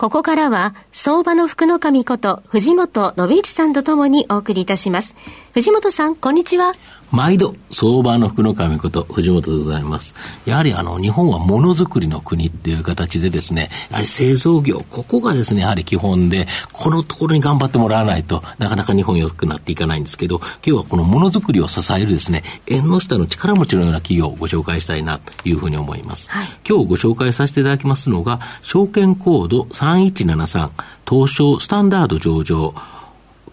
ここからは、相場の福の神こと、藤本信之さんとともにお送りいたします。藤本さん、こんにちは。毎度、相場の福の神こと、藤本でございます。やはりあの、日本はものづくりの国っていう形でですね、やはり製造業、ここがですね、やはり基本で、このところに頑張ってもらわないとなかなか日本良くなっていかないんですけど、今日はこのものづくりを支えるですね、縁の下の力持ちのような企業をご紹介したいなというふうに思います。はい、今日ご紹介させていただきますのが、証券コード3173、東証スタンダード上場、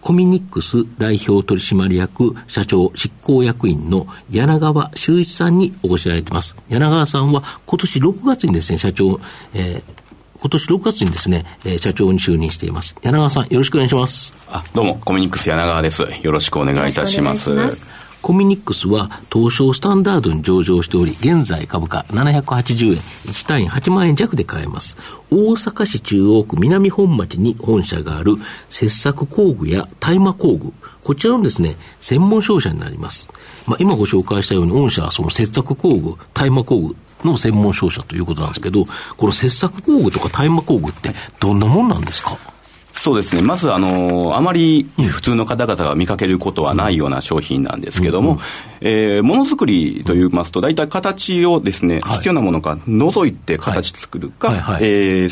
コミニックス代表取締役社長執行役員の柳川修一さんにお越しいただいています。柳川さんは今年6月にですね、社長、えー今年6月にですね、えー、社長に就任しています。柳川さん、よろしくお願いします。あ、どうも、コミニックス柳川です。よろしくお願いいたします。コミニックスは東証スタンダードに上場しており、現在株価780円、1単位8万円弱で買えます。大阪市中央区南本町に本社がある切削工具や大麻工具、こちらのですね、専門商社になります。まあ、今ご紹介したように、御社はその切削工具、大麻工具、の専門商社ということなんですけど、この切削工具とか大麻工具ってどんなもんなんですか？そうですね、まずあの、あまり普通の方々が見かけることはないような商品なんですけども、えものづくりといいますと、大体形をですね、必要なものか除いて形作るか、え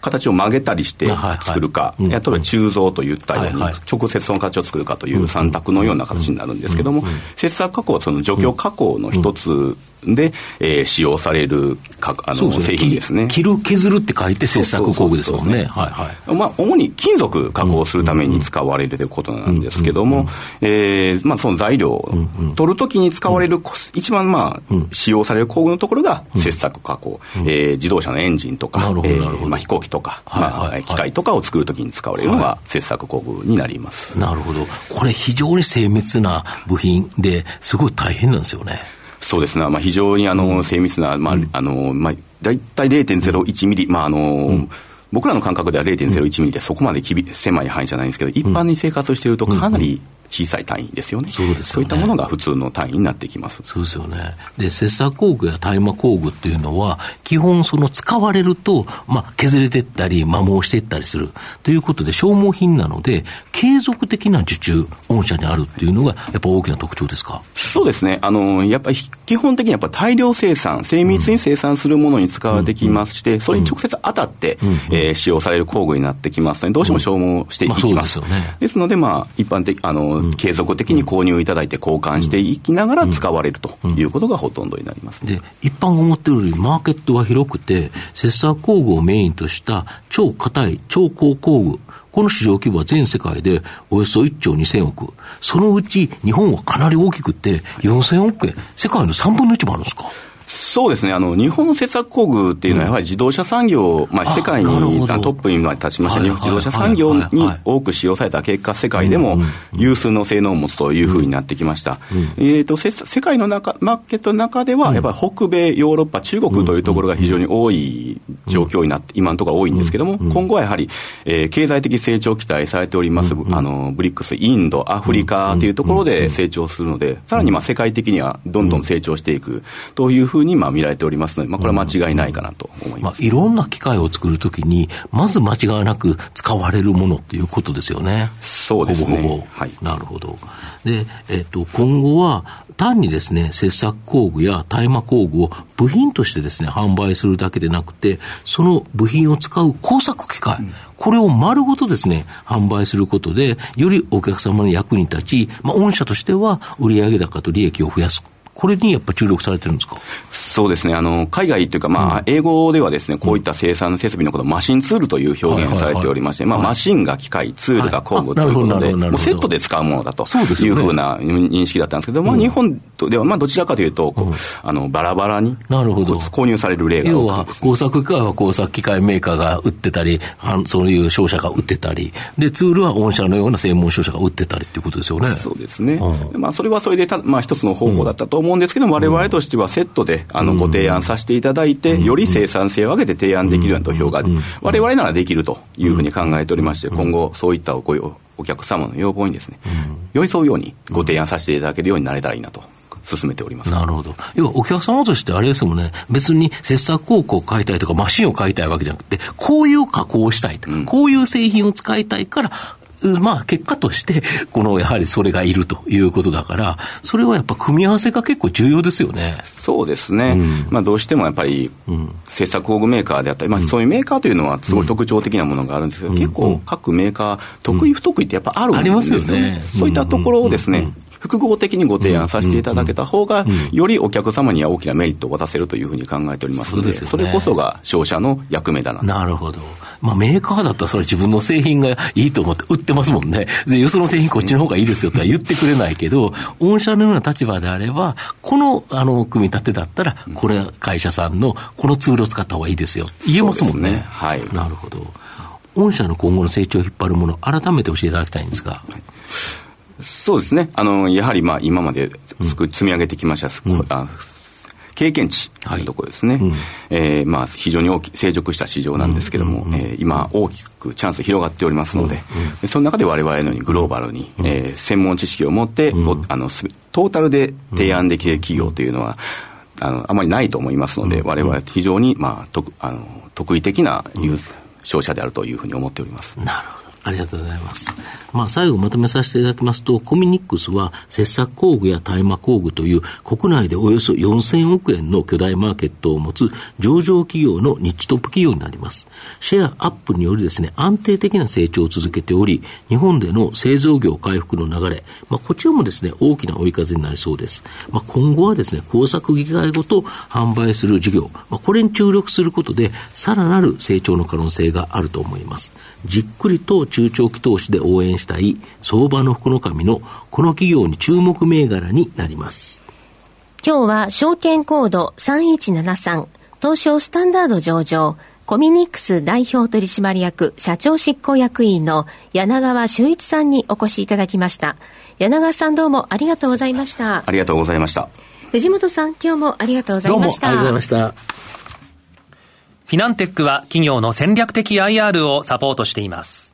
形を曲げたりして作るか、例えば鋳造といったように、直接その形を作るかという3択のような形になるんですけども、切削加工はその除去加工の一つで、えー、使用されるかあの製品ですね。切る、削るって書いて切削工具ですもんね。はいはい。まあ、主に金属加工するために使われるということなんですけども、えまあ、その材料を取るときに使われる、一番まあ、使用される工具のところが切削加工。えー、自動車のエンジンとか、えー、まあ、飛行機とか、まあ、機械とかを作るときに使われるのが切削工具になります。なるほど。これ非常に精密な部品で、すごい大変なんですよね。そうですね、まあ、非常にあの精密な、まああのまあ、大体0.01ミリ、まああの僕らの感覚では0.01ミリでそこまできび狭い範囲じゃないんですけど、一般に生活しているとかなり小さい単位ですよね。そうですよね。そういったものが普通の単位になってきます。そうですよね。で、切削工具や大麻工具っていうのは、基本その使われると、まあ、削れていったり、摩耗していったりする。ということで、消耗品なので、継続的な受注、御社にあるっていうのが、やっぱ大きな特徴ですか？そうですね。あの、やっぱり基本的にやっぱ大量生産、精密に生産するものに使われてきまして、うん、それに直接当たって、うん、えー、使用される工具になってきますので、どうしても消耗していきます。うんまあ、ですね、ですので、まあ、一般的、あの、継続的に購入いただいて交換していきながら使われるということがほとんどになります。で、一般が思ってるよりマーケットは広くて、切削工具をメインとした超硬い超高工具、この市場規模は全世界でおよそ1兆2000億。そのうち日本はかなり大きくて4000億円。世界の3分の1もあるんですか？そうですね、あの日本の切削工具っていうのは、やはり自動車産業、まあ、世界にトップに立ちました、日本自動車産業に多く使用された結果、世界でも有数の性能を持つというふうになってきました。えーと、世界の中マーケットの中では、やっぱり北米、ヨーロッパ、中国というところが非常に多い状況になって、今のところ多いんですけれども、今後はやはり、えー、経済的成長期待されております、あのブリックス、インド、アフリカというところで成長するので、さらにまあ世界的にはどんどん成長していくというふうにまあ見られておりますので、まあ、これは間違いないかなと思います、まあ、いろんな機械を作るときに、まず間違いなく使われるものっていうことですよね。そうですね。ほぼほぼ。はい、なるほど。で、えっと、今後は、単にですね、切削工具や大麻工具を部品としてですね、販売するだけでなくて、その部品を使う工作機械、うん、これを丸ごとですね、販売することで、よりお客様の役に立ち、まあ、御社としては売上高と利益を増やすここれにやっぱ注力されてるんですか？そうですね、あの海外というか、まあ、英語ではですね、こういった生産設備のことをマシンツールという表現をされておりまして、まあ、マシンが機械、ツールが工具ということで、もうセットで使うものだというふうな認識だったんですけど、まあ、日本では、まあ、どちらかというと、あのバラバラに購入される例が要は、工作機械は工作機械メーカーが売ってたり、そういう商社が売ってたり、で、ツールは御社のような専門商社が売ってたりっていうことですよね。そうですね。うん、まあ、それはそれでた、まあ、一つの方法だったと思うんですけども、われわれとしてはセットで、あの、ご提案させていただいて、より生産性を上げて提案できるような投票が、われわれならできるというふうに考えておりまして、今後、そういったごお客様の要望にですね、寄り添うようにご提案させていただけるようになれたらいいなと進めております。なるほど。要はお客様としてあれですもんね、別に切削工具を買いたいとかマシンを買いたいわけじゃなくて、こういう加工をしたいとか、うん、こういう製品を使いたいから、まあ、結果として、このやはりそれがいるということだから、それはやっぱ組み合わせが結構重要ですよね。そうですね、うん、まあ、どうしてもやっぱり、製作工具メーカーであったり、まあ、そういうメーカーというのは、すごい特徴的なものがあるんですけど、うん、結構、各メーカー、得意、不得意ってやっぱあるんですよね。ありますよね。そういったところをですね、複合的にご提案させていただけた方が、よりお客様には大きなメリットを渡せるというふうに考えておりますので、それこそが商社の役目だななるほど。まあ、メーカーだったらそれ自分の製品がいいと思って売ってますもんね。で、よその製品こっちの方がいいですよっては言ってくれないけど、御社のような立場であれば、この、あの、組み立てだったら、これ会社さんのこのツールを使った方がいいですよ。言えますもんね。ねはい。なるほど。御社の今後の成長を引っ張るもの、改めて教えていただきたいんですが。はいそうですね、あのやはりまあ今まで積み上げてきました、うん、経験値とい。うところですね、はいうん、えー、まあ、非常に大き成熟した市場なんですけれども、うん、えー、今、大きくチャンス広がっておりますので、うん、その中でわれわれのようにグローバルに、うん、えー、専門知識を持って、あのトータルで提案できる企業というのは、あのあまりないと思いますので、われわれ非常に、まあ、とあの得意的な商社であるというふうに思っております。なるほどありがとうございます。まあ、最後まとめさせていただきますと、コミニックスは、切削工具や大麻工具という国内でおよそ4000億円の巨大マーケットを持つ上場企業の日トップ企業になります。シェアアップによりですね、安定的な成長を続けており、日本での製造業回復の流れ、まあ、こちらもですね、大きな追い風になりそうです。まあ、今後はですね、工作機械ごと販売する事業、まあ、これに注力することで、さらなる成長の可能性があると思います。じっくりと中長期投資で応援したい相場の福の神のこの企業に注目銘柄になります。今日は証券コード3173東証スタンダード上場コミニックス代表取締役社長執行役員の柳川修一さんにお越しいただきました。柳川さんどうもありがとうございました。ありがとうございました。藤本さん今日もありがとうございました。どうもありがとうございました。フィナンテックは企業の戦略的 IR をサポートしています。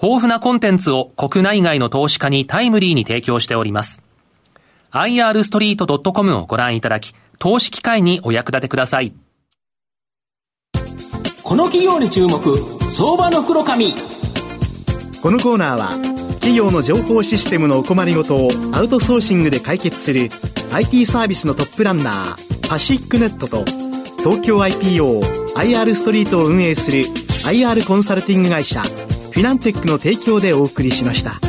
豊富なコンテンツを国内外の投資家にタイムリーに提供しております。irstreet.com をご覧いただき、投資機会にお役立てください。この企業に注目、相場の黒髪。このコーナーは、企業の情報システムのお困りごとをアウトソーシングで解決する IT サービスのトップランナー、パシックネットと、東京 IPO IR ストリートを運営する IR コンサルティング会社フィナンテックの提供でお送りしました。